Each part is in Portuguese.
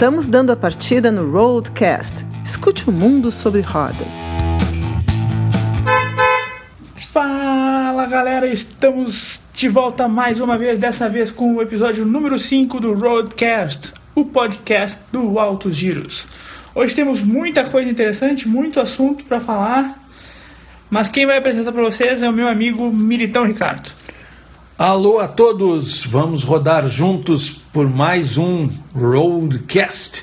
Estamos dando a partida no Roadcast. Escute o mundo sobre rodas. Fala galera, estamos de volta mais uma vez, dessa vez com o episódio número 5 do Roadcast, o podcast do Altos Giros. Hoje temos muita coisa interessante, muito assunto para falar, mas quem vai apresentar para vocês é o meu amigo Militão Ricardo. Alô a todos, vamos rodar juntos por mais um Roadcast.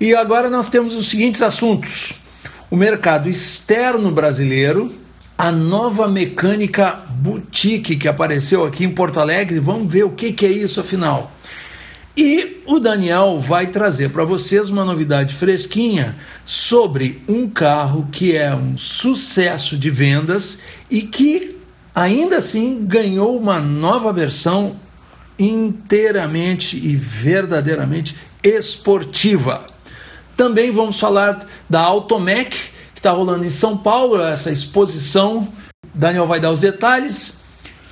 E agora nós temos os seguintes assuntos: o mercado externo brasileiro, a nova mecânica boutique que apareceu aqui em Porto Alegre, vamos ver o que, que é isso afinal. E o Daniel vai trazer para vocês uma novidade fresquinha sobre um carro que é um sucesso de vendas e que ainda assim ganhou uma nova versão inteiramente e verdadeiramente esportiva. Também vamos falar da Automec, que está rolando em São Paulo, essa exposição. Daniel vai dar os detalhes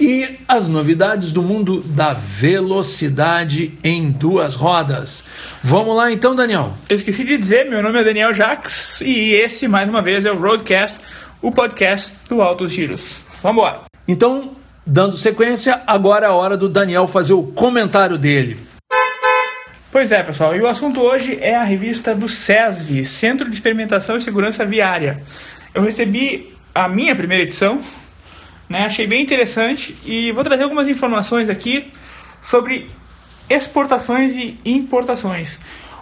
e as novidades do mundo da velocidade em duas rodas. Vamos lá então, Daniel. Eu esqueci de dizer, meu nome é Daniel Jacques e esse, mais uma vez, é o Roadcast, o podcast do Altos Giros. Vamos embora. Então, dando sequência, agora é a hora do Daniel fazer o comentário dele. Pois é, pessoal, e o assunto hoje é a revista do SESV, Centro de Experimentação e Segurança Viária. Eu recebi a minha primeira edição, né, achei bem interessante e vou trazer algumas informações aqui sobre exportações e importações.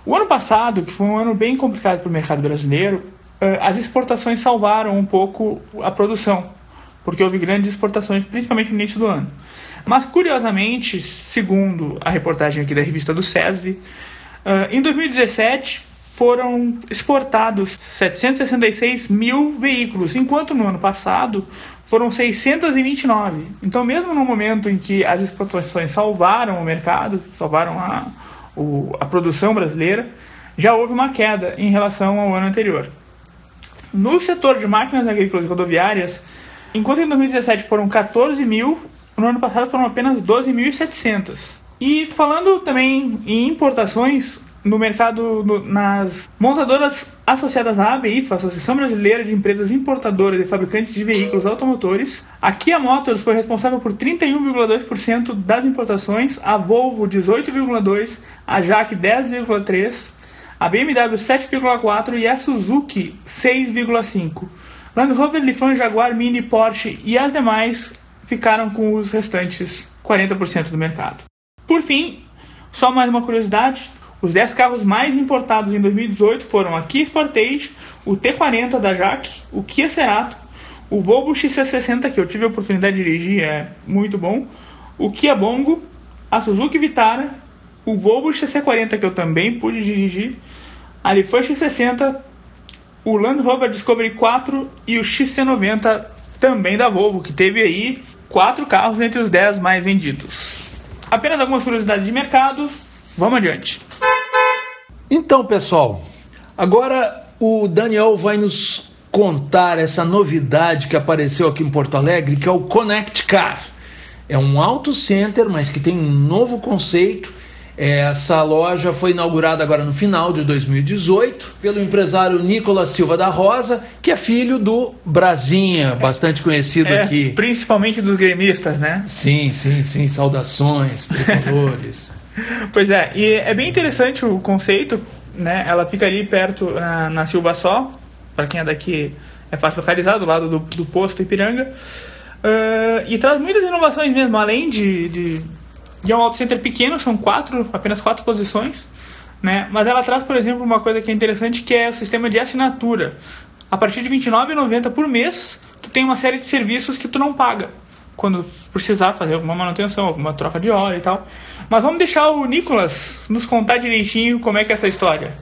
O ano passado, que foi um ano bem complicado para o mercado brasileiro, eh, as exportações salvaram um pouco a produção porque houve grandes exportações, principalmente no início do ano. Mas, curiosamente, segundo a reportagem aqui da revista do SESV, uh, em 2017 foram exportados 766 mil veículos, enquanto no ano passado foram 629. Então, mesmo no momento em que as exportações salvaram o mercado, salvaram a, o, a produção brasileira, já houve uma queda em relação ao ano anterior. No setor de máquinas agrícolas e rodoviárias, Enquanto em 2017 foram 14 mil, no ano passado foram apenas 12.700. E falando também em importações, no mercado, no, nas montadoras associadas à ABIFA, Associação Brasileira de Empresas Importadoras e Fabricantes de Veículos Automotores, a Kia Motors foi responsável por 31,2% das importações, a Volvo 18,2%, a Jaque 10,3%, a BMW 7,4% e a Suzuki 6,5%. Land Rover, Lifan, Jaguar, Mini, Porsche e as demais ficaram com os restantes 40% do mercado. Por fim, só mais uma curiosidade, os 10 carros mais importados em 2018 foram a Kia Sportage, o T40 da Jaque, o Kia Cerato, o Volvo XC60 que eu tive a oportunidade de dirigir, é muito bom, o Kia Bongo, a Suzuki Vitara, o Volvo XC40 que eu também pude dirigir, a Lifan X60, o Land Rover Discovery 4 e o XC90 também da Volvo, que teve aí quatro carros entre os 10 mais vendidos. Apenas algumas curiosidades de mercado, vamos adiante. Então, pessoal, agora o Daniel vai nos contar essa novidade que apareceu aqui em Porto Alegre, que é o Connect Car. É um auto center, mas que tem um novo conceito essa loja foi inaugurada agora no final de 2018 pelo empresário Nicolas Silva da Rosa, que é filho do Brasinha, bastante conhecido é, aqui. Principalmente dos gremistas, né? Sim, sim, sim. Saudações, tricolores. pois é, e é bem interessante o conceito, né? Ela fica ali perto na, na Silva Só, para quem é daqui é fácil localizar, do lado do, do posto Ipiranga. Uh, e traz muitas inovações mesmo, além de, de e é um auto center pequeno, são quatro, apenas quatro posições, né? Mas ela traz, por exemplo, uma coisa que é interessante, que é o sistema de assinatura. A partir de R$ 29,90 por mês, tu tem uma série de serviços que tu não paga quando precisar fazer alguma manutenção, alguma troca de óleo e tal. Mas vamos deixar o Nicolas nos contar direitinho como é que é essa história.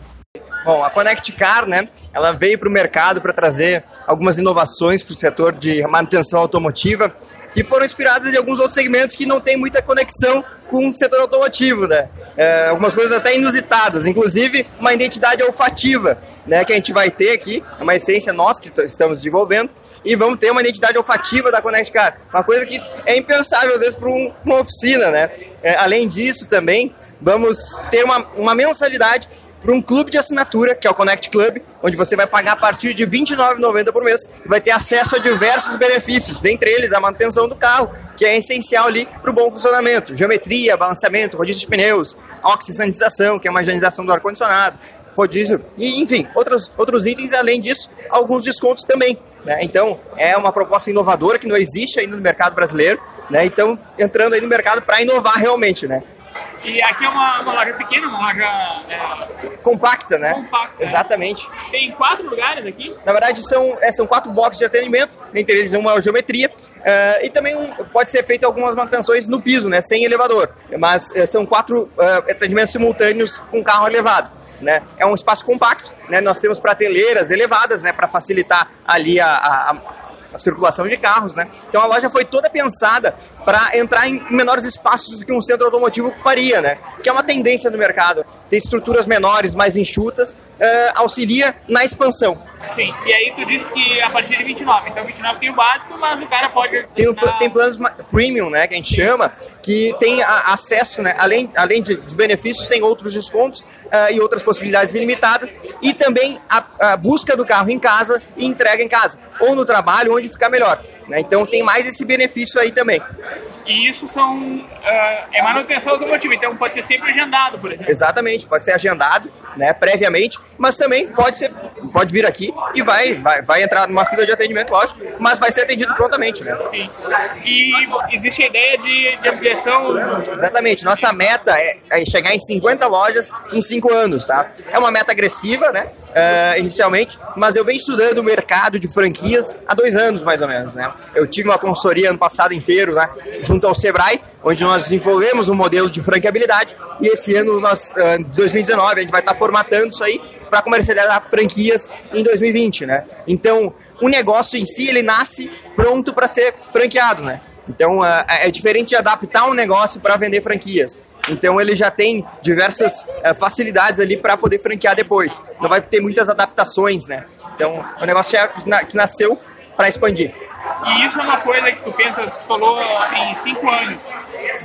Bom, a Connect Car, né, ela veio para o mercado para trazer algumas inovações para o setor de manutenção automotiva que foram inspiradas em alguns outros segmentos que não tem muita conexão com o setor automotivo, né? É, algumas coisas até inusitadas, inclusive uma identidade olfativa, né, que a gente vai ter aqui, é uma essência nossa que estamos desenvolvendo, e vamos ter uma identidade olfativa da Connect Car, uma coisa que é impensável às vezes para um, uma oficina, né? É, além disso também, vamos ter uma, uma mensalidade para um clube de assinatura, que é o Connect Club, onde você vai pagar a partir de R$ 29,90 por mês e vai ter acesso a diversos benefícios, dentre eles a manutenção do carro, que é essencial ali para o bom funcionamento, geometria, balanceamento, rodízio de pneus, oxigenização, que é uma higienização do ar-condicionado, rodízio, e enfim, outros, outros itens, além disso, alguns descontos também. Né? Então, é uma proposta inovadora que não existe ainda no mercado brasileiro, né? então entrando aí no mercado para inovar realmente. Né? E aqui é uma, uma loja pequena, uma loja é... compacta, né? Compacta. Exatamente. É. Tem quatro lugares aqui? Na verdade, são, é, são quatro boxes de atendimento, entre eles uma geometria, uh, e também um, pode ser feito algumas manutenções no piso, né? Sem elevador. Mas uh, são quatro uh, atendimentos simultâneos com carro elevado. Né? É um espaço compacto, né? Nós temos prateleiras elevadas, né? Para facilitar ali a, a, a circulação de carros, né? Então a loja foi toda pensada para entrar em menores espaços do que um centro automotivo ocuparia, né? Que é uma tendência no mercado. Ter estruturas menores, mais enxutas, uh, auxilia na expansão. Sim, e aí tu disse que a partir de 29, então 29 tem o básico, mas o cara pode... Tem, tem planos premium, né, que a gente chama, que tem a, acesso, né, além, além de, dos benefícios, tem outros descontos uh, e outras possibilidades ilimitadas, e também a, a busca do carro em casa e entrega em casa, ou no trabalho, onde ficar melhor. Né? Então tem mais esse benefício aí também. E isso são uh, é manutenção automotiva, então pode ser sempre agendado, por exemplo. Exatamente, pode ser agendado, né, previamente, mas também pode ser, pode vir aqui e vai, vai, vai entrar numa fila de atendimento, lógico, mas vai ser atendido prontamente, né? Sim. E existe a ideia de, de ampliação? Exatamente, nossa meta é, é, chegar em 50 lojas em 5 anos, tá? É uma meta agressiva, né, uh, inicialmente, mas eu venho estudando o mercado de franquias há dois anos, mais ou menos, né? Eu tive uma consultoria ano passado inteiro, né, junto ao Sebrae, onde nós desenvolvemos um modelo de franqueabilidade e esse ano, nós, uh, 2019, a gente vai estar formatando isso aí para comercializar franquias em 2020, né? Então, o negócio em si, ele nasce pronto para ser franqueado, né? Então, uh, é diferente de adaptar um negócio para vender franquias. Então, ele já tem diversas uh, facilidades ali para poder franquear depois. Não vai ter muitas adaptações, né? Então, o negócio é que nasceu para expandir. E isso é uma coisa que tu pensa, tu falou em cinco anos.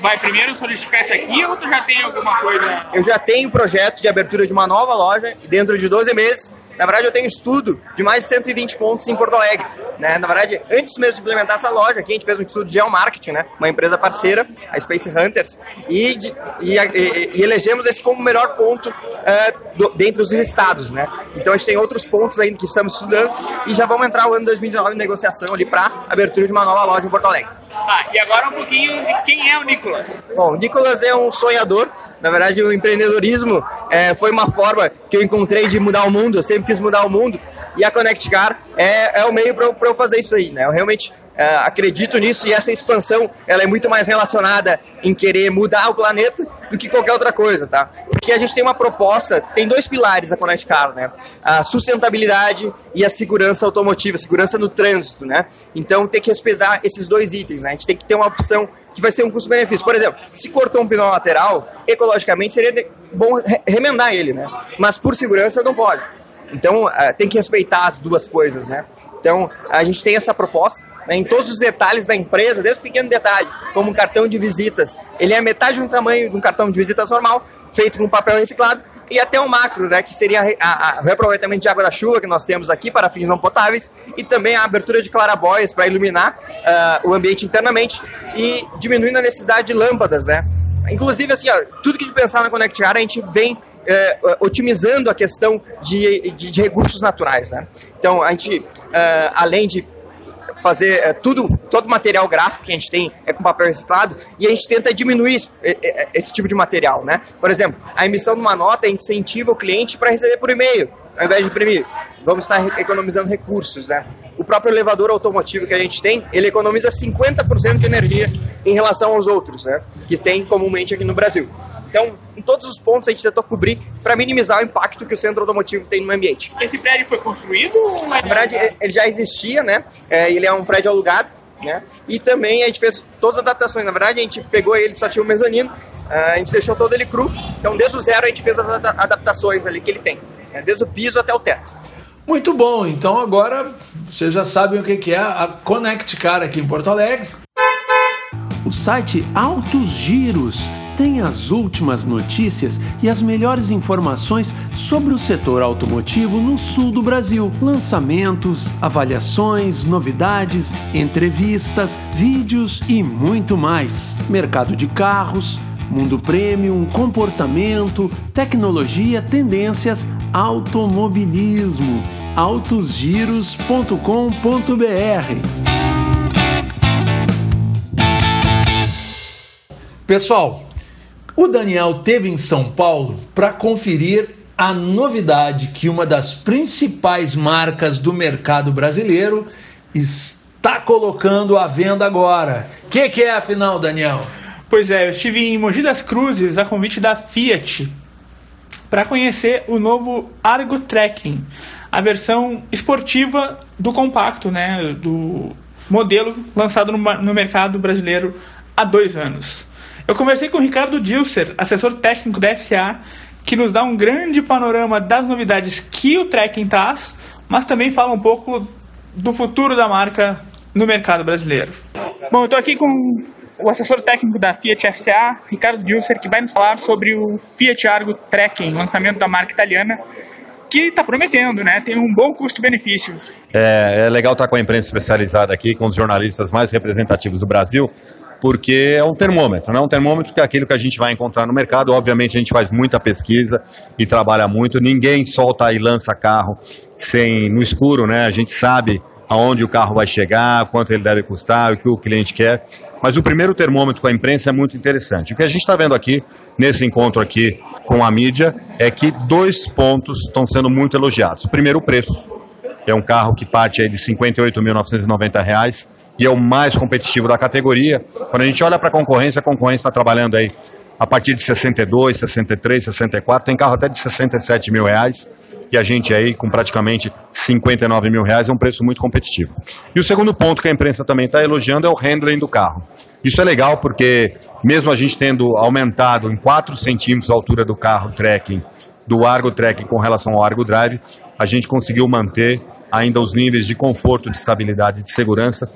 Vai primeiro solidificar isso aqui ou tu já tem alguma coisa? Eu já tenho projeto de abertura de uma nova loja dentro de 12 meses. Na verdade, eu tenho estudo de mais de 120 pontos em Porto Alegre. Né? Na verdade, antes mesmo de implementar essa loja, aqui a gente fez um estudo de geomarketing, né? uma empresa parceira, a Space Hunters, e, de, e, e, e elegemos esse como o melhor ponto uh, do, dentre os estados. Né? Então a gente tem outros pontos ainda que estamos estudando e já vamos entrar o ano 2019 em negociação ali para abertura de uma nova loja em Porto Alegre. Tá, e agora um pouquinho de quem é o Nicolas. Bom, o Nicolas é um sonhador. Na verdade, o empreendedorismo é, foi uma forma que eu encontrei de mudar o mundo. Eu sempre quis mudar o mundo. E a Connect Car é, é o meio para eu fazer isso aí. Né? Eu realmente é, acredito nisso e essa expansão ela é muito mais relacionada em querer mudar o planeta do que qualquer outra coisa, tá? Porque a gente tem uma proposta, tem dois pilares da Connect Car, né? A sustentabilidade e a segurança automotiva, segurança no trânsito, né? Então tem que respeitar esses dois itens, né? A gente tem que ter uma opção que vai ser um custo-benefício. Por exemplo, se cortou um pneu lateral, ecologicamente seria bom remendar ele, né? Mas por segurança não pode. Então tem que respeitar as duas coisas, né? Então a gente tem essa proposta né, em todos os detalhes da empresa, desde o pequeno detalhe, como um cartão de visitas. Ele é metade do tamanho de um cartão de visitas normal, feito com papel reciclado, e até o macro, né, que seria o reaproveitamento de água da chuva que nós temos aqui para fins não potáveis, e também a abertura de clarabóias para iluminar uh, o ambiente internamente e diminuindo a necessidade de lâmpadas, né? Inclusive, assim, ó, tudo que a gente pensar na Connect a gente vem é, otimizando a questão de, de, de, recursos naturais. Né? Então, a gente, é, além de fazer é, tudo, todo material gráfico que a gente tem é com papel reciclado e a gente tenta diminuir esse, esse tipo de material. Né? Por exemplo, a emissão de uma nota incentiva o cliente para receber por e-mail, ao invés de imprimir. Vamos estar economizando recursos. Né? O próprio elevador automotivo que a gente tem, ele economiza 50% de energia em relação aos outros, né? que tem comumente aqui no Brasil. Então, em todos os pontos a gente tentou cobrir para minimizar o impacto que o centro automotivo tem no ambiente. Esse prédio foi construído? Ou Na verdade, ele já existia, né? É, ele é um prédio alugado, né? E também a gente fez todas as adaptações. Na verdade, a gente pegou ele, só tinha um mezanino, a gente deixou todo ele cru. Então, desde o zero, a gente fez as adaptações ali que ele tem, né? desde o piso até o teto. Muito bom, então agora vocês já sabem o que é a Connect Car aqui em Porto Alegre. O site Altos Giros tem as últimas notícias e as melhores informações sobre o setor automotivo no sul do Brasil. Lançamentos, avaliações, novidades, entrevistas, vídeos e muito mais. Mercado de carros, mundo premium, comportamento, tecnologia, tendências, automobilismo. autosgiros.com.br Pessoal, o Daniel teve em São Paulo para conferir a novidade que uma das principais marcas do mercado brasileiro está colocando à venda agora. O que, que, é afinal, Daniel? Pois é, eu estive em Mogi das Cruzes a convite da Fiat para conhecer o novo Argo Trekking, a versão esportiva do compacto, né, do modelo lançado no, no mercado brasileiro há dois anos. Eu conversei com o Ricardo Dilser, assessor técnico da FCA, que nos dá um grande panorama das novidades que o trekking traz, mas também fala um pouco do futuro da marca no mercado brasileiro. Bom, eu estou aqui com o assessor técnico da Fiat FCA, Ricardo Dilser, que vai nos falar sobre o Fiat Argo Trekking, lançamento da marca italiana, que está prometendo, né? Tem um bom custo-benefício. É, é legal estar com a imprensa especializada aqui, com os jornalistas mais representativos do Brasil, porque é um termômetro, né? Um termômetro que é aquilo que a gente vai encontrar no mercado. Obviamente a gente faz muita pesquisa e trabalha muito. Ninguém solta e lança carro sem no escuro, né? A gente sabe aonde o carro vai chegar, quanto ele deve custar, o que o cliente quer. Mas o primeiro termômetro com a imprensa é muito interessante. O que a gente está vendo aqui, nesse encontro aqui com a mídia, é que dois pontos estão sendo muito elogiados. Primeiro, o preço. É um carro que parte aí de R$ 58.990 e é o mais competitivo da categoria. Quando a gente olha para a concorrência, a concorrência está trabalhando aí a partir de 62, 63, 64, tem carro até de 67 mil reais e a gente aí com praticamente 59 mil reais é um preço muito competitivo. E o segundo ponto que a imprensa também está elogiando é o handling do carro. Isso é legal porque mesmo a gente tendo aumentado em 4 centímetros a altura do carro trekking, do Argo Trekking com relação ao Argo Drive, a gente conseguiu manter ainda os níveis de conforto, de estabilidade e de segurança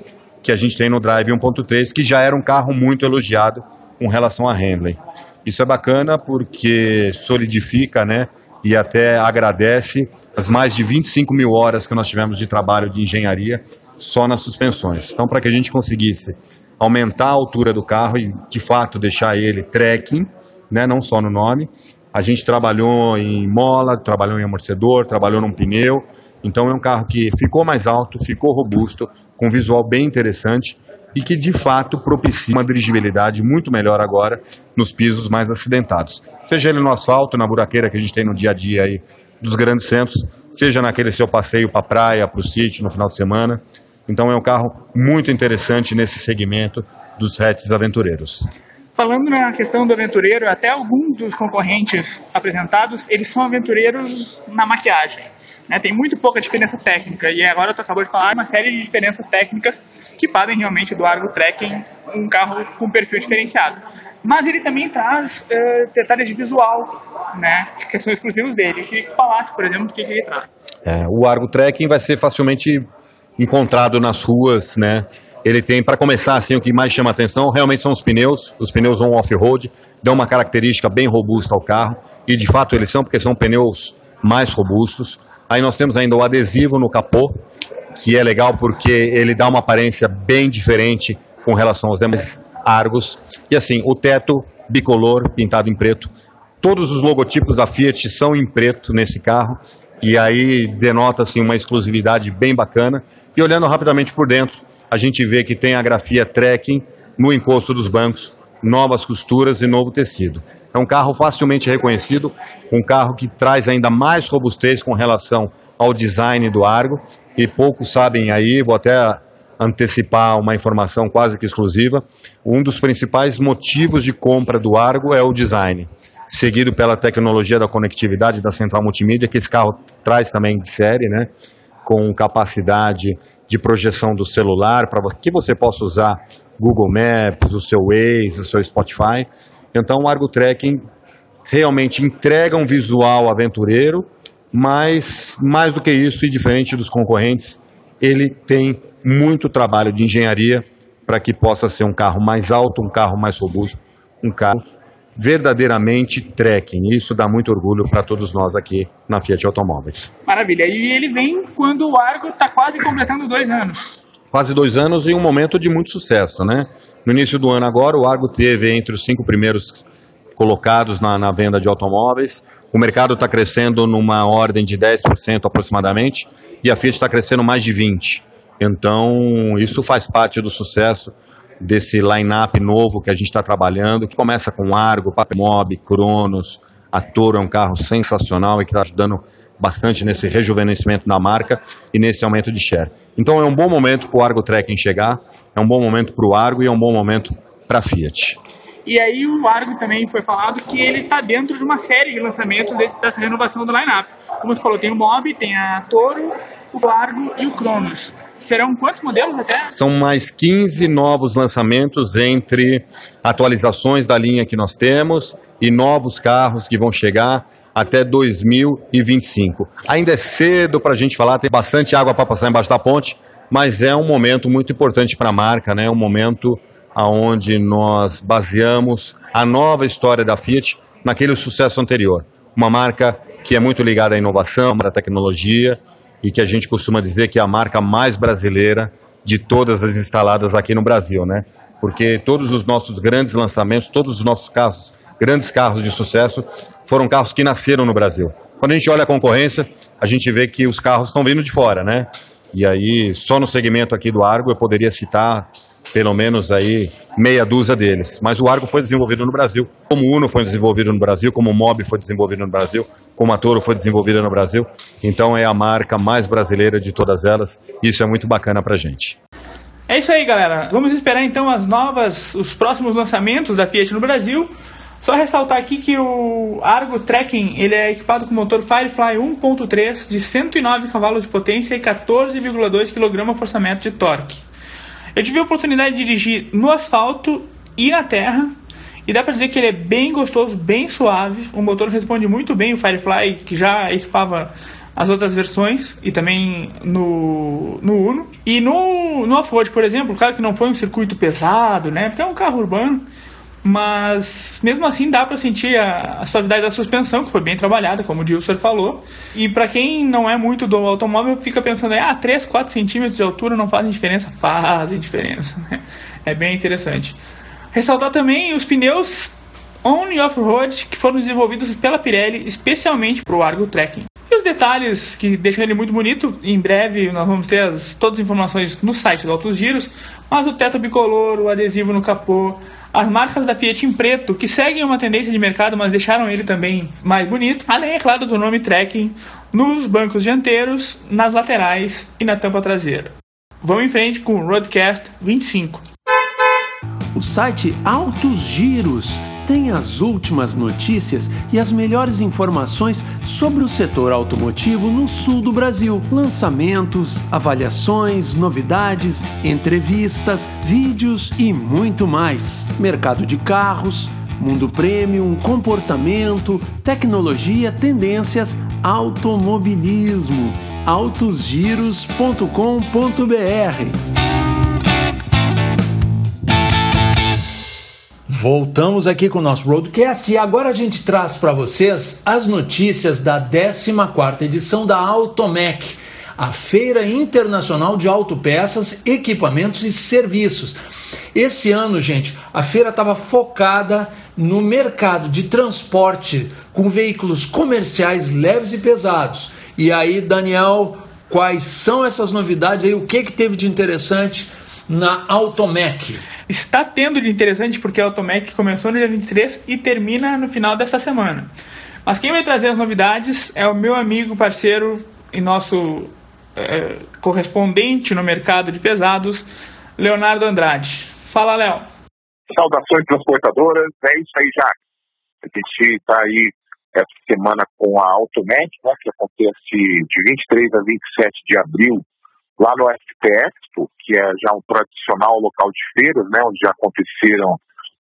que a gente tem no Drive 1.3, que já era um carro muito elogiado com relação a handling. Isso é bacana porque solidifica, né, e até agradece as mais de 25 mil horas que nós tivemos de trabalho de engenharia só nas suspensões. Então, para que a gente conseguisse aumentar a altura do carro e, de fato, deixar ele trekking, né, não só no nome, a gente trabalhou em mola, trabalhou em amortecedor, trabalhou num pneu. Então, é um carro que ficou mais alto, ficou robusto, com um visual bem interessante e que de fato propicia uma dirigibilidade muito melhor agora nos pisos mais acidentados. Seja ele no asfalto, na buraqueira que a gente tem no dia a dia aí dos grandes centros, seja naquele seu passeio para a praia, para o sítio no final de semana. Então é um carro muito interessante nesse segmento dos hatches aventureiros. Falando na questão do aventureiro, até alguns dos concorrentes apresentados, eles são aventureiros na maquiagem. Né? Tem muito pouca diferença técnica. E agora tu acabou de falar uma série de diferenças técnicas que fazem realmente do Argo Trekking um carro com perfil diferenciado. Mas ele também traz uh, detalhes de visual, né? que são exclusivos dele. Eu queria que tu falasse, por exemplo, do que, que ele traz. É, o Argo Trekking vai ser facilmente encontrado nas ruas, né? Ele tem, para começar, assim, o que mais chama atenção realmente são os pneus. Os pneus on off-road dão uma característica bem robusta ao carro. E de fato eles são, porque são pneus mais robustos. Aí nós temos ainda o adesivo no capô, que é legal porque ele dá uma aparência bem diferente com relação aos demais Argos. E assim, o teto bicolor, pintado em preto. Todos os logotipos da Fiat são em preto nesse carro. E aí denota assim, uma exclusividade bem bacana. E olhando rapidamente por dentro, a gente vê que tem a grafia trekking no encosto dos bancos, novas costuras e novo tecido. É um carro facilmente reconhecido, um carro que traz ainda mais robustez com relação ao design do Argo. E poucos sabem aí, vou até antecipar uma informação quase que exclusiva. Um dos principais motivos de compra do Argo é o design, seguido pela tecnologia da conectividade da central multimídia, que esse carro traz também de série, né? Com capacidade de projeção do celular, para que você possa usar Google Maps, o seu Waze, o seu Spotify. Então o Argo Trekking realmente entrega um visual aventureiro, mas mais do que isso e diferente dos concorrentes, ele tem muito trabalho de engenharia para que possa ser um carro mais alto, um carro mais robusto, um carro verdadeiramente trekking. Isso dá muito orgulho para todos nós aqui na Fiat Automóveis. Maravilha. E ele vem quando o Argo está quase completando dois anos. Quase dois anos e um momento de muito sucesso, né? No início do ano agora, o Argo teve entre os cinco primeiros colocados na, na venda de automóveis. O mercado está crescendo numa ordem de 10% aproximadamente e a Fiat está crescendo mais de 20%. Então, isso faz parte do sucesso desse line-up novo que a gente está trabalhando, que começa com Argo, Papmob, Cronos, a Toro é um carro sensacional e que está ajudando bastante nesse rejuvenescimento da marca e nesse aumento de share. Então é um bom momento para o Argo Trekking chegar, é um bom momento para o Argo e é um bom momento para a Fiat. E aí o Argo também foi falado que ele está dentro de uma série de lançamentos desse, dessa renovação do line-up. Como você falou, tem o Mob, tem a Toro, o Argo e o Cronos. Serão quantos modelos até? São mais 15 novos lançamentos entre atualizações da linha que nós temos e novos carros que vão chegar até 2025. Ainda é cedo para a gente falar, tem bastante água para passar embaixo da ponte, mas é um momento muito importante para a marca, né? um momento aonde nós baseamos a nova história da Fiat naquele sucesso anterior. Uma marca que é muito ligada à inovação, à tecnologia e que a gente costuma dizer que é a marca mais brasileira de todas as instaladas aqui no Brasil, né? Porque todos os nossos grandes lançamentos, todos os nossos carros, grandes carros de sucesso, foram carros que nasceram no Brasil. Quando a gente olha a concorrência, a gente vê que os carros estão vindo de fora, né? E aí, só no segmento aqui do Argo, eu poderia citar pelo menos aí meia dúzia deles. Mas o Argo foi desenvolvido no Brasil, como o Uno foi desenvolvido no Brasil, como o Mob foi desenvolvido no Brasil, como a Toro foi desenvolvida no Brasil. Então é a marca mais brasileira de todas elas. Isso é muito bacana pra gente. É isso aí, galera. Vamos esperar então as novas, os próximos lançamentos da Fiat no Brasil. Só ressaltar aqui que o Argo Trekking ele é equipado com motor Firefly 1.3 de 109 cavalos de potência e 14,2 kgfm de torque. Eu tive a oportunidade de dirigir no asfalto e na terra. E dá pra dizer que ele é bem gostoso, bem suave. O motor responde muito bem o Firefly, que já equipava as outras versões e também no, no Uno. E no, no Off-Road, por exemplo, claro que não foi um circuito pesado, né? Porque é um carro urbano. Mas mesmo assim dá para sentir a, a, suavidade da suspensão, que foi bem trabalhada, como o Dilson falou. E para quem não é muito do automóvel, fica pensando, ah, 3, 4 centímetros de altura não fazem diferença? Fazem diferença. Né? É bem interessante. Ressaltar também os pneus on e off-road que foram desenvolvidos pela Pirelli especialmente para o Argo Trekking. E os detalhes que deixam ele muito bonito, em breve nós vamos ter as, todas as informações no site do Autos Giros, mas o teto bicolor, o adesivo no capô, as marcas da Fiat em preto, que seguem uma tendência de mercado, mas deixaram ele também mais bonito. Além, é claro, do nome Trekking nos bancos dianteiros, nas laterais e na tampa traseira. Vamos em frente com o Roadcast 25. O site Altos Giros tem as últimas notícias e as melhores informações sobre o setor automotivo no sul do Brasil. Lançamentos, avaliações, novidades, entrevistas, vídeos e muito mais. Mercado de carros, mundo premium, comportamento, tecnologia, tendências, automobilismo. autosgiros.com.br Voltamos aqui com o nosso Roadcast e agora a gente traz para vocês as notícias da 14ª edição da Automec, a Feira Internacional de Autopeças, Equipamentos e Serviços. Esse ano, gente, a feira estava focada no mercado de transporte com veículos comerciais leves e pesados. E aí, Daniel, quais são essas novidades aí? O que, que teve de interessante na Automec? Está tendo de interessante porque a Automec começou no dia 23 e termina no final dessa semana. Mas quem vai trazer as novidades é o meu amigo, parceiro e nosso é, correspondente no mercado de pesados, Leonardo Andrade. Fala, Léo. Saudações transportadoras, é isso aí, já. A gente está aí essa semana com a Automec, né, que acontece de 23 a 27 de abril lá no FP Expo, que é já um tradicional local de feiras, né, onde já aconteceram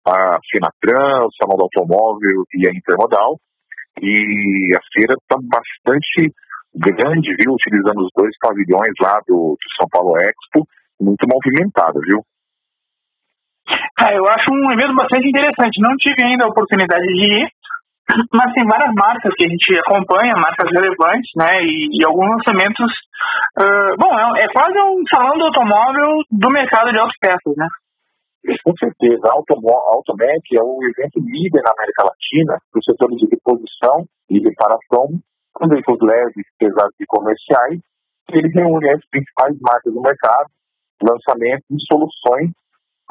a Finatran, o Salão do Automóvel e a Intermodal. E a feira está bastante grande, viu, utilizando os dois pavilhões lá do, do São Paulo Expo, muito movimentada, viu? É, eu acho um evento bastante interessante. Não tive ainda a oportunidade de ir, mas tem várias marcas que a gente acompanha, marcas relevantes, né? E, e alguns lançamentos. Uh, bom, é, é, quase um salão do automóvel do mercado de autopeças, né? Com certeza. A Automec é o evento líder na América Latina para os setores de reposição e reparação com veículos leves, pesados e comerciais. Ele reúne as principais marcas do mercado, lançamentos e soluções,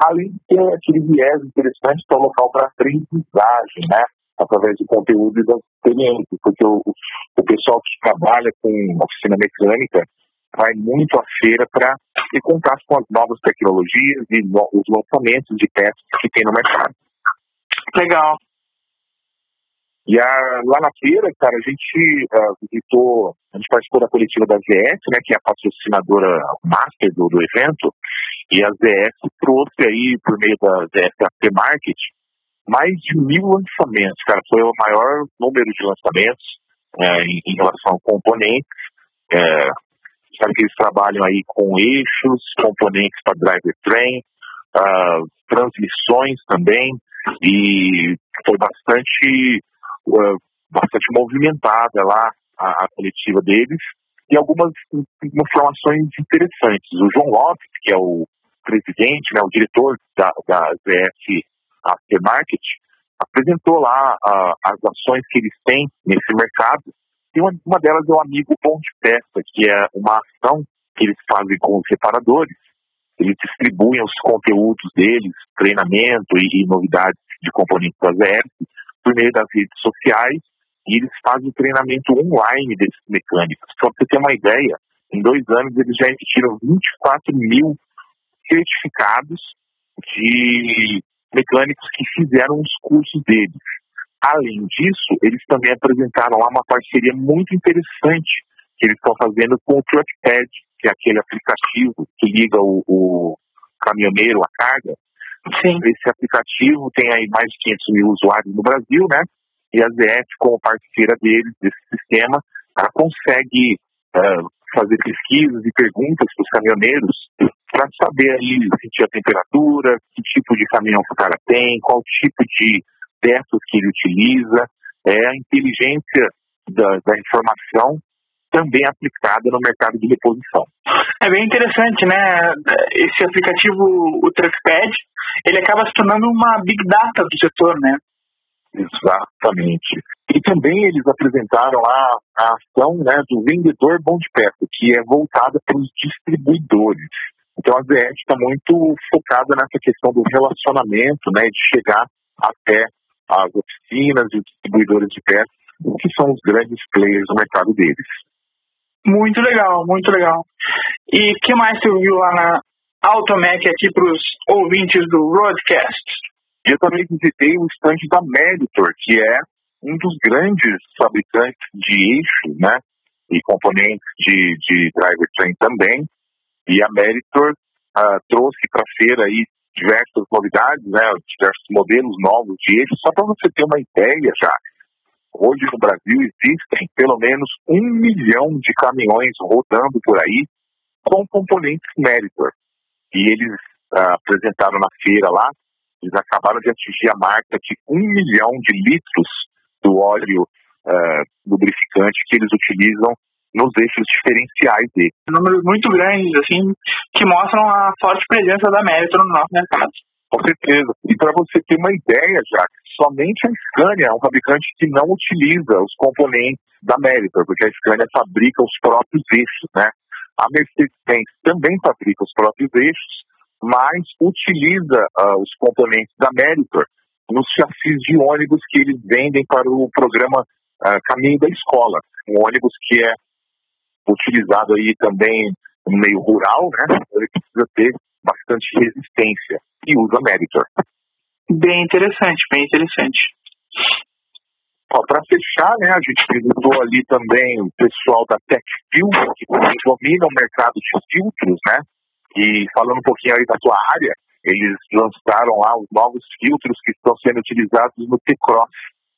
além de ter aquele viés interessante para o local para aprendizagem, né? Através do conteúdo e das experiências, porque o, o pessoal que trabalha com oficina mecânica vai muito à feira para ter contato com as novas tecnologias e no, os lançamentos de peças que tem no mercado. Legal. E a, lá na feira, cara, a gente uh, visitou, a gente participou da coletiva da ZF, né, que é a patrocinadora master do, do evento, e a ZF trouxe aí, por meio da ZF Aftermarket, mais de mil lançamentos, cara, foi o maior número de lançamentos é, em, em, relação a componentes, é, sabe que eles trabalham aí com eixos, componentes para driver train, uh, transmissões também, e foi bastante, uh, bastante movimentada lá a, a, coletiva deles, e algumas informações interessantes. O João Lopes, que é o presidente, né, o diretor da, da ZF Aftermarket, apresentou lá uh, as ações que eles têm nesse mercado e uma, uma delas é o Amigo Bom de Peça, que é uma ação que eles fazem com os reparadores. Eles distribuem os conteúdos deles, treinamento e, e novidades de componentes da ZF, por meio das redes sociais, e eles fazem o treinamento online desses mecânicos. Só para você ter uma ideia, em dois anos eles já emitiram 24 mil certificados de mecânicos que fizeram os cursos deles. Além disso, eles também apresentaram lá uma parceria muito interessante que eles estão fazendo com o Truckpad, que é aquele aplicativo que liga o, o caminhoneiro à carga. Sim. Esse aplicativo tem aí mais de 500 mil usuários no Brasil, né? E a ZF, como parceira deles, desse sistema, ela consegue uh, fazer pesquisas e perguntas para os caminhoneiros para saber aí sentir a temperatura, que tipo de caminhão que o cara tem, qual tipo de peças que ele utiliza, é a inteligência da, da informação também aplicada no mercado de reposição. É bem interessante, né? Esse aplicativo, o Truckpad, ele acaba se tornando uma big data do setor, né? Exatamente. E também eles apresentaram lá a ação né, do vendedor bom de peça, que é voltada para os distribuidores. Então a ZF está muito focada nessa questão do relacionamento, né, de chegar até as oficinas e distribuidores de peças, que são os grandes players do mercado deles. Muito legal, muito legal. E que mais você viu lá na Automec aqui para os ouvintes do Roadcast? Eu também visitei o estande da Meritor, que é um dos grandes fabricantes de eixo, né? E componentes de, de driver train também. E a Meritor uh, trouxe para a feira aí diversas novidades, né, diversos modelos novos de eixo. Só para você ter uma ideia, já, hoje no Brasil existem pelo menos um milhão de caminhões rodando por aí com componentes Meritor. E eles uh, apresentaram na feira lá, eles acabaram de atingir a marca de um milhão de litros do óleo uh, lubrificante que eles utilizam nos eixos diferenciais dele. Números muito grandes, assim, que mostram a forte presença da Meritor no nosso mercado. Com certeza. E para você ter uma ideia, já somente a Scania é um fabricante que não utiliza os componentes da Meritor, porque a Scania fabrica os próprios eixos, né? A Mercedes-Benz também fabrica os próprios eixos, mas utiliza uh, os componentes da Meritor nos chassis de ônibus que eles vendem para o programa uh, Caminho da Escola, um ônibus que é utilizado aí também no meio rural, né? Ele precisa ter bastante resistência e usa Meritor. Bem interessante, bem interessante. Para fechar, né, a gente visitou ali também o pessoal da TechFil, que domina o mercado de filtros, né? E falando um pouquinho aí da sua área, eles lançaram lá os novos filtros que estão sendo utilizados no T-Cross,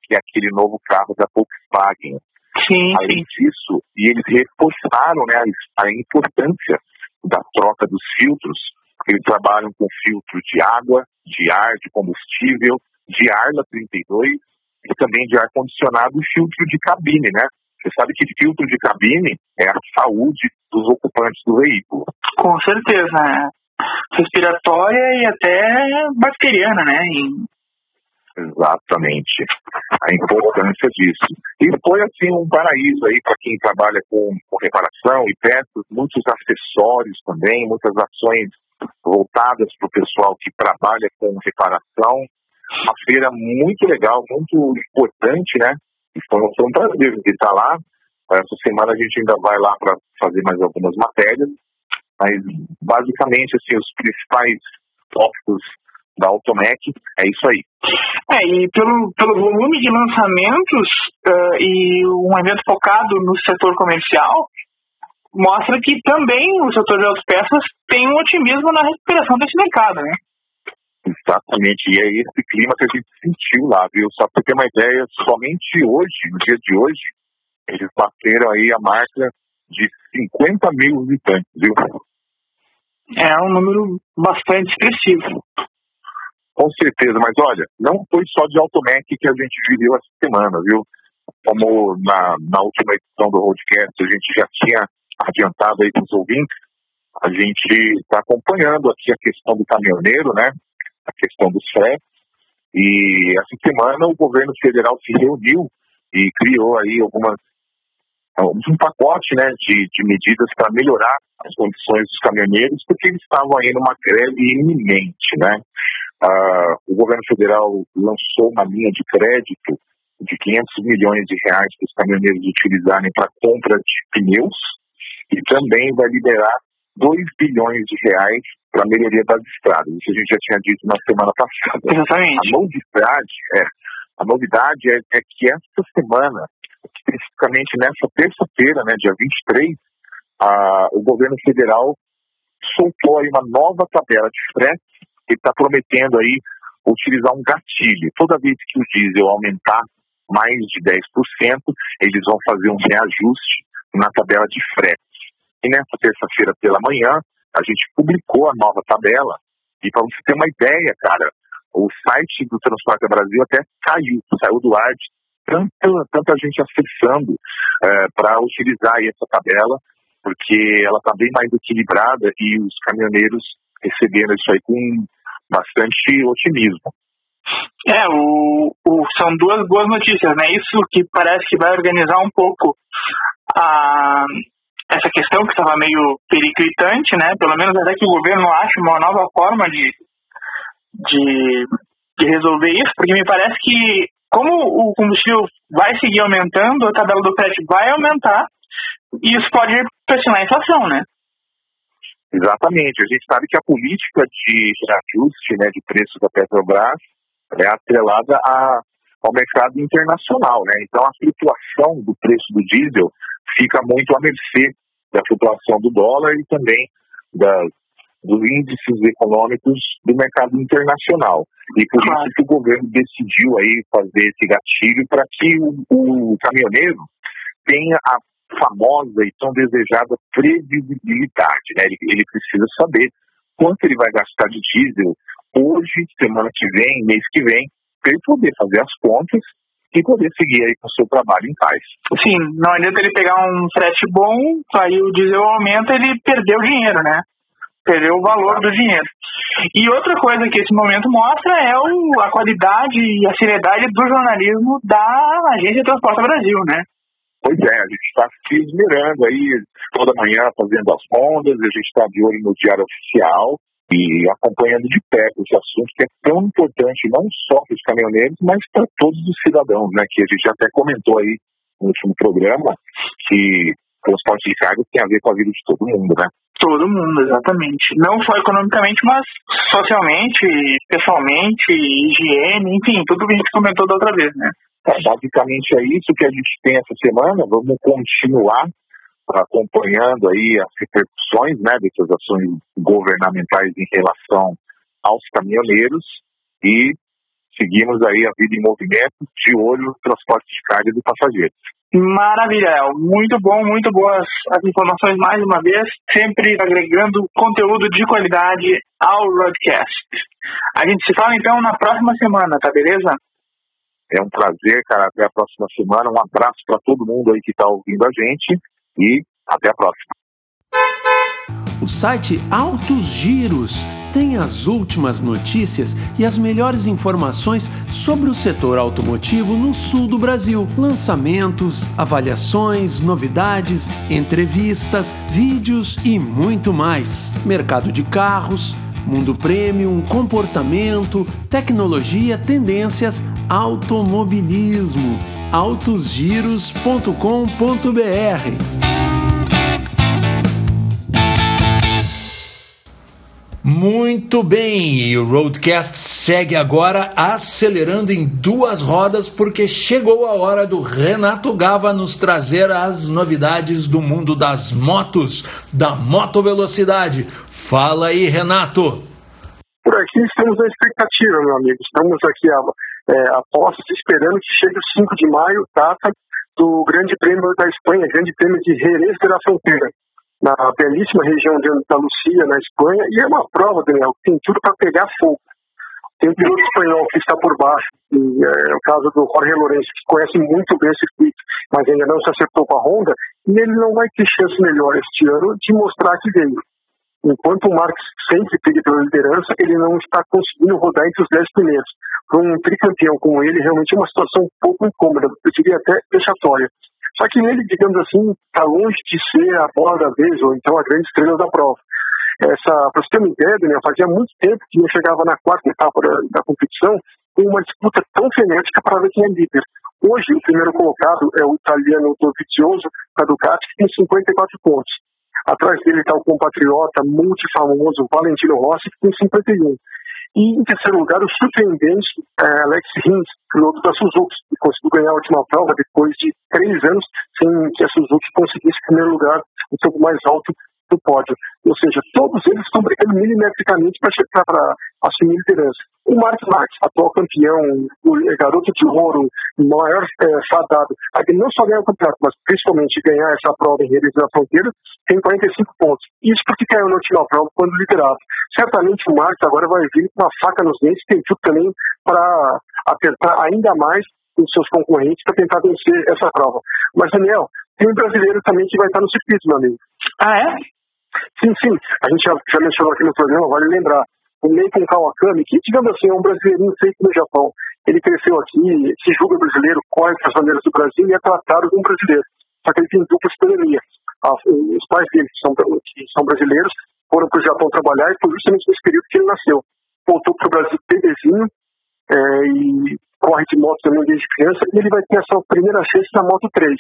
que é aquele novo carro da Volkswagen. Sim, Além disso, e eles reforçaram né, a importância da troca dos filtros Eles trabalham com filtro de água, de ar, de combustível, de Arla 32 e também de ar-condicionado e filtro de cabine, né? Você sabe que filtro de cabine é a saúde dos ocupantes do veículo. Com certeza, né? Respiratória e até bacteriana, né? Em... Exatamente. A importância disso. E foi assim um paraíso aí para quem trabalha com, com reparação e peças, muitos acessórios também, muitas ações voltadas para o pessoal que trabalha com reparação. Uma feira muito legal, muito importante, né? E foi, um prazer estar lá. Essa semana a gente ainda vai lá para fazer mais algumas matérias, mas basicamente assim, os principais tópicos da Automec é isso aí. É, e pelo, pelo volume de lançamentos uh, e um evento focado no setor comercial, mostra que também o setor de autopeças tem um otimismo na recuperação desse mercado, né? Exatamente, e é esse clima que a gente sentiu lá, viu? Só para ter uma ideia, somente hoje, no dia de hoje, eles bateram aí a marca de 50 mil visitantes, viu? É um número bastante expressivo. Com certeza, mas olha, não foi só de Automec que a gente viveu essa semana, viu? Como na, na última edição do Roadcast a gente já tinha adiantado aí para os ouvintes, a gente está acompanhando aqui a questão do caminhoneiro, né? A questão dos fretes. E essa semana o governo federal se reuniu e criou aí algumas um pacote né, de, de medidas para melhorar as condições dos caminhoneiros, porque eles estavam aí numa greve iminente, né? Uh, o governo federal lançou uma linha de crédito de 500 milhões de reais para os caminhoneiros utilizarem para compra de pneus e também vai liberar 2 bilhões de reais para a melhoria das estradas. Isso a gente já tinha dito na semana passada. Exatamente. A novidade é, a novidade é, é que esta semana, especificamente nessa terça-feira, né, dia 23, a, o governo federal soltou aí uma nova tabela de frete e está prometendo aí utilizar um gatilho. Toda vez que o diesel aumentar mais de 10%, eles vão fazer um reajuste na tabela de frete. E nessa terça-feira pela manhã, a gente publicou a nova tabela. E para você ter uma ideia, cara, o site do Transporte Brasil até caiu, saiu do ar de tanta, tanta gente acessando é, para utilizar essa tabela, porque ela está bem mais equilibrada e os caminhoneiros recebendo isso aí com bastante otimismo. É, o, o, são duas boas notícias, né? Isso que parece que vai organizar um pouco a, essa questão que estava meio periclitante, né? Pelo menos até que o governo ache uma nova forma de, de, de resolver isso, porque me parece que como o combustível vai seguir aumentando, a tabela do frete vai aumentar, e isso pode pressionar a inflação, né? Exatamente. A gente sabe que a política de reajuste né, de preço da Petrobras é atrelada a, ao mercado internacional, né? Então a flutuação do preço do diesel fica muito à mercê da flutuação do dólar e também das, dos índices econômicos do mercado internacional. E por isso que o governo decidiu aí fazer esse gatilho para que o, o caminhoneiro tenha a famosa e tão desejada previsibilidade. Né? Ele, ele, precisa saber quanto ele vai gastar de diesel hoje, semana que vem, mês que vem, para ele poder fazer as contas e poder seguir aí com o seu trabalho em paz. Sim, não adianta ele pegar um frete bom, aí o diesel aumenta, ele perdeu dinheiro, né? Perdeu o valor do dinheiro. E outra coisa que esse momento mostra é o, a qualidade e a seriedade do jornalismo da Agência Transporte Brasil, né? Pois é, a gente está se esmerando aí toda manhã fazendo as rondas, a gente está de olho no Diário Oficial, e acompanhando de perto esse assunto que é tão importante não só para os caminhoneiros, mas para todos os cidadãos, né? Que a gente até comentou aí no último programa que transporte de carga tem a ver com a vida de todo mundo, né? Todo mundo, exatamente. Não só economicamente, mas socialmente, pessoalmente, higiene, enfim, tudo que a gente comentou da outra vez, né? É, basicamente é isso que a gente tem essa semana. Vamos continuar acompanhando aí as repercussões né, dessas ações governamentais em relação aos caminhoneiros e seguimos aí a vida em movimento, de olho no transporte de carga e de passageiros. Maravilha, El. Muito bom, muito boas as informações mais uma vez, sempre agregando conteúdo de qualidade ao Roadcast. A gente se fala então na próxima semana, tá beleza? É um prazer, cara. Até a próxima semana. Um abraço para todo mundo aí que está ouvindo a gente e até a próxima. O site Altos Giros tem as últimas notícias e as melhores informações sobre o setor automotivo no sul do Brasil. Lançamentos, avaliações, novidades, entrevistas, vídeos e muito mais. Mercado de carros, mundo premium, comportamento, tecnologia, tendências, automobilismo. autosgiros.com.br Muito bem, e o Roadcast segue agora acelerando em duas rodas porque chegou a hora do Renato Gava nos trazer as novidades do mundo das motos, da motovelocidade. Fala aí, Renato. Por aqui estamos na expectativa, meu amigo. Estamos aqui a, é, apostos esperando que chegue o 5 de maio, data do Grande Prêmio da Espanha, Grande Prêmio de Jerez de la na belíssima região de Andalucia, na Espanha, e é uma prova, Daniel, que tem tudo para pegar fogo. Tem um piloto espanhol que está por baixo, e é o caso do Jorge Lourenço, que conhece muito bem o circuito, mas ainda não se acertou com a Honda, e ele não vai ter chance melhor este ano de mostrar que veio. Enquanto o Marx sempre briga pela liderança, ele não está conseguindo rodar entre os dez primeiros. Para um tricampeão como ele, realmente é uma situação um pouco incômoda, eu diria até vexatória. Só que ele, digamos assim, está longe de ser a bola da vez, ou então a grande estrela da prova. Essa, para você ter uma ideia, Daniel, fazia muito tempo que eu chegava na quarta etapa da, da competição com uma disputa tão frenética para ver quem é líder. Hoje, o primeiro colocado é o italiano Dovizioso da Ducati, que tem 54 pontos. Atrás dele está o compatriota multifamoso Valentino Rossi, que tem 51. E em terceiro lugar, o surpreendente é, Alex Rins, piloto da Suzuki, que conseguiu ganhar a última prova depois de três anos sem que a Suzuki conseguisse primeiro lugar, o topo mais alto do pódio. Ou seja, todos eles estão brigando milimetricamente para assumir liderança. O Mark Marques, atual campeão, o garoto de ouro, maior é, fadado, não só ganhar o campeonato, mas principalmente ganhar essa prova em Redes da Fronteira, tem 45 pontos. Isso porque caiu na última prova quando liderado. Certamente o Marques agora vai vir com uma faca nos dentes, tem tudo também para apertar ainda mais os seus concorrentes para tentar vencer essa prova. Mas, Daniel, tem um brasileiro também que vai estar no circuito, meu amigo. Ah, é? Sim, sim. A gente já, já mencionou aqui no programa, vale lembrar. O Nathan Kawakami, que, digamos assim, é um brasileirinho feito no Japão. Ele cresceu aqui, se julga brasileiro, corre com as bandeiras do Brasil e é tratado como brasileiro. Só que ele tem dupla cidadania. Os pais dele, que são, que são brasileiros, foram para o Japão trabalhar e foi justamente nesse período que ele nasceu. Voltou para o Brasil bebezinho é, e corre de moto também desde criança e ele vai ter a sua primeira chance na Moto 3.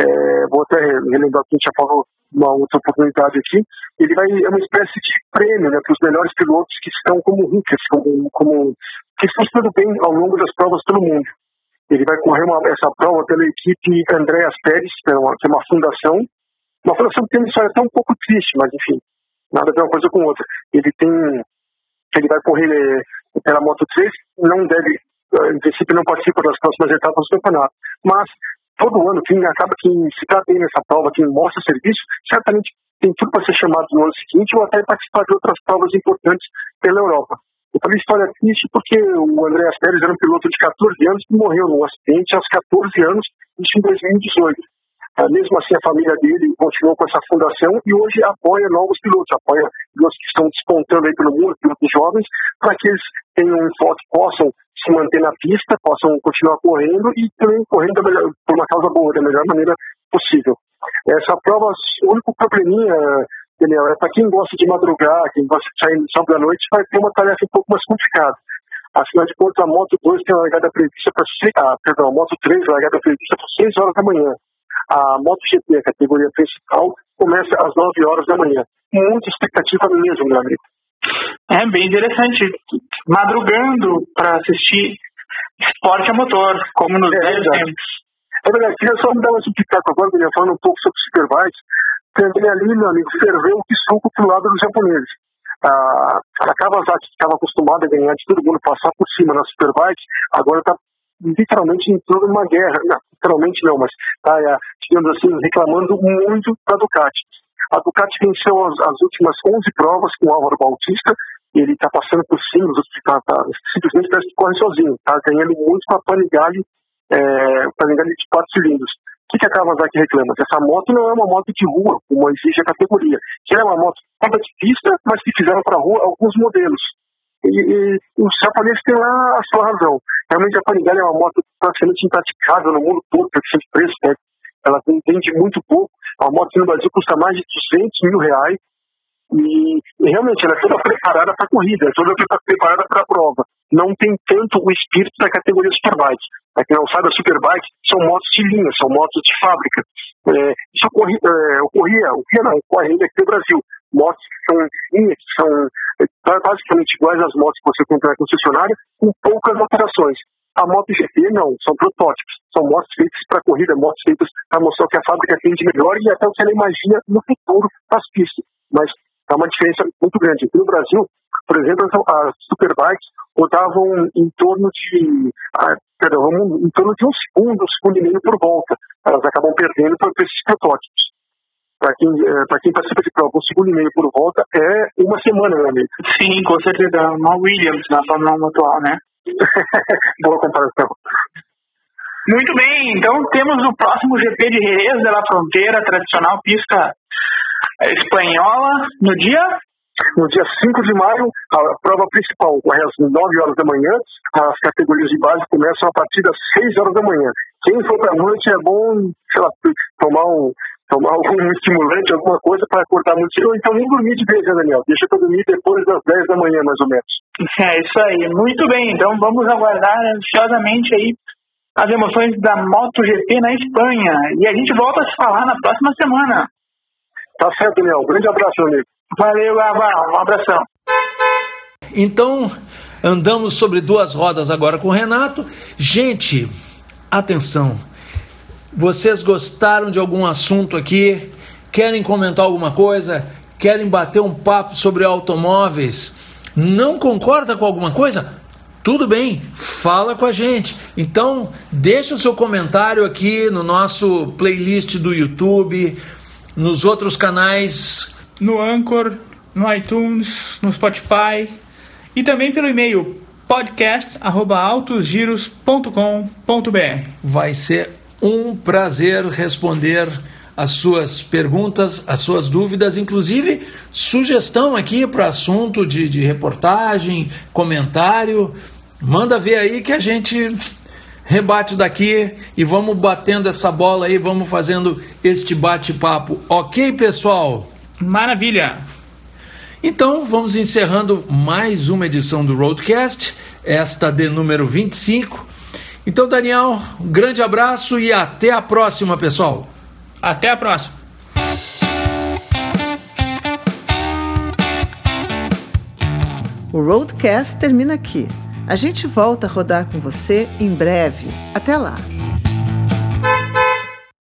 É, vou até relembrar que a gente já falou uma outra oportunidade aqui, ele vai é uma espécie de prêmio né, para os melhores pilotos que estão como hookers, como, como que estão tudo bem ao longo das provas pelo mundo. Ele vai correr uma, essa prova pela equipe Andréas Pérez, que é, uma, que é uma fundação, uma fundação que tem uma história até um pouco triste, mas enfim, nada a ver uma coisa com outra. Ele tem, ele vai correr é, pela Moto 3, não deve, em princípio não participa das próximas etapas do campeonato, mas todo ano, quem acaba quem se dá bem nessa prova, quem mostra serviço, certamente tem tudo para ser chamado no ano seguinte ou até participar de outras provas importantes pela Europa. Eu falei história triste porque o André Pérez era um piloto de 14 anos que morreu num acidente aos 14 anos, isso em 2018. Ah, mesmo assim, a família dele continuou com essa fundação e hoje apoia novos pilotos, apoia pilotos que estão despontando aí pelo mundo, pilotos jovens, para que eles tenham um foco, possam se manter na pista, possam continuar correndo e também correndo melhor, por uma causa boa, da melhor maneira possível. Essa prova, o único probleminha, Daniel, é para quem gosta de madrugar, quem gosta de sair no sábado à noite, vai ter uma tarefa um pouco mais complicada. Afinal de contas, a Moto 2 tem a largada prevista para ah, perdão, Moto 3 a largada prevista para 6 horas da manhã. A Moto GP, a categoria principal, começa às 9 horas da manhã. Muita expectativa mesmo, meu amigo. É bem interessante. Madrugando para assistir esporte a motor, como nos é, velhos tempos. É verdade, queria só me dar uma explicação agora, Guilherme, falando um pouco sobre o Superbike. Também ali, meu amigo, ferveu o suco pro lado dos japoneses. a, a Kawasaki estava acostumada a ganhar de todo mundo, passar por cima na Superbike, agora está literalmente entrou numa guerra, não, literalmente não, mas está, é, digamos assim, reclamando muito da Ducati. A Ducati venceu as, as últimas 11 provas com o Álvaro Bautista, e ele está passando por cima, tá, tá, simplesmente parece que corre sozinho, está ganhando muito com a Panigale, é, Panigale de quatro cilindros. O que, que a Kawasaki reclama? Que essa moto não é uma moto de rua, como exige a categoria. Que é uma moto toda de pista, mas que fizeram para rua alguns modelos. E, e os japoneses têm lá a sua razão. Realmente a Panigale é uma moto praticamente impraticável no mundo todo, questão de preço, né? Ela entende muito pouco. A moto no Brasil custa mais de 200 mil reais. E, realmente ela é toda preparada para a corrida, é toda preparada para a prova. Não tem tanto o espírito da categoria Superbike. Para quem não sabe, a Superbike são motos de linha, são motos de fábrica. É, isso ocorria, é, ocorria, ocorria não, ocorre ainda aqui no Brasil. Motos que são linhas, que são é, basicamente iguais às motos que você compra na concessionária, com poucas alterações. A MotoGP não, são protótipos, são motos feitas para corrida, motos feitas para mostrar que a fábrica atende melhor e até o que ela imagina no futuro das pistas. Mas há uma diferença muito grande. No Brasil, por exemplo, as superbikes rodavam em torno de, ah, perdão, em torno de um segundo, um segundo e meio por volta. Elas acabam perdendo para esses protótipos. Para quem, eh, quem participa de prova, um segundo e meio por volta é uma semana, meu amigo. Sim, com certeza. Uma Williams na Fórmula 1 atual, né? Boa comparação. Muito bem, então temos o próximo GP de Jerez de la Fronteira, tradicional pista espanhola, no dia no dia 5 de maio, a prova principal ocorre às 9 horas da manhã, as categorias de base começam a partir das 6 horas da manhã. Quem for para a noite é bom, sei lá, tomar um, tomar algum estimulante, alguma coisa para acordar muito cedo, ou então nem dormir de vez, né, Daniel? Deixa para dormir depois das 10 da manhã, mais ou menos. É isso aí, muito bem. Então vamos aguardar ansiosamente aí as emoções da MotoGP na Espanha. E a gente volta a se falar na próxima semana. Tá certo, Daniel. Um grande abraço, amigo. Valeu, Gavão. Um abração. Então, andamos sobre duas rodas agora com o Renato. Gente, atenção. Vocês gostaram de algum assunto aqui? Querem comentar alguma coisa? Querem bater um papo sobre automóveis? Não concorda com alguma coisa? Tudo bem, fala com a gente. Então, deixa o seu comentário aqui no nosso playlist do YouTube, nos outros canais no Anchor, no iTunes, no Spotify e também pelo e-mail podcast@autosgiros.com.br. Vai ser um prazer responder as suas perguntas, as suas dúvidas, inclusive sugestão aqui para assunto de, de reportagem, comentário. Manda ver aí que a gente rebate daqui e vamos batendo essa bola aí, vamos fazendo este bate-papo. Ok, pessoal? Maravilha! Então vamos encerrando mais uma edição do Roadcast, esta de número 25. Então, Daniel, um grande abraço e até a próxima, pessoal. Até a próxima. O Roadcast termina aqui. A gente volta a rodar com você em breve. Até lá!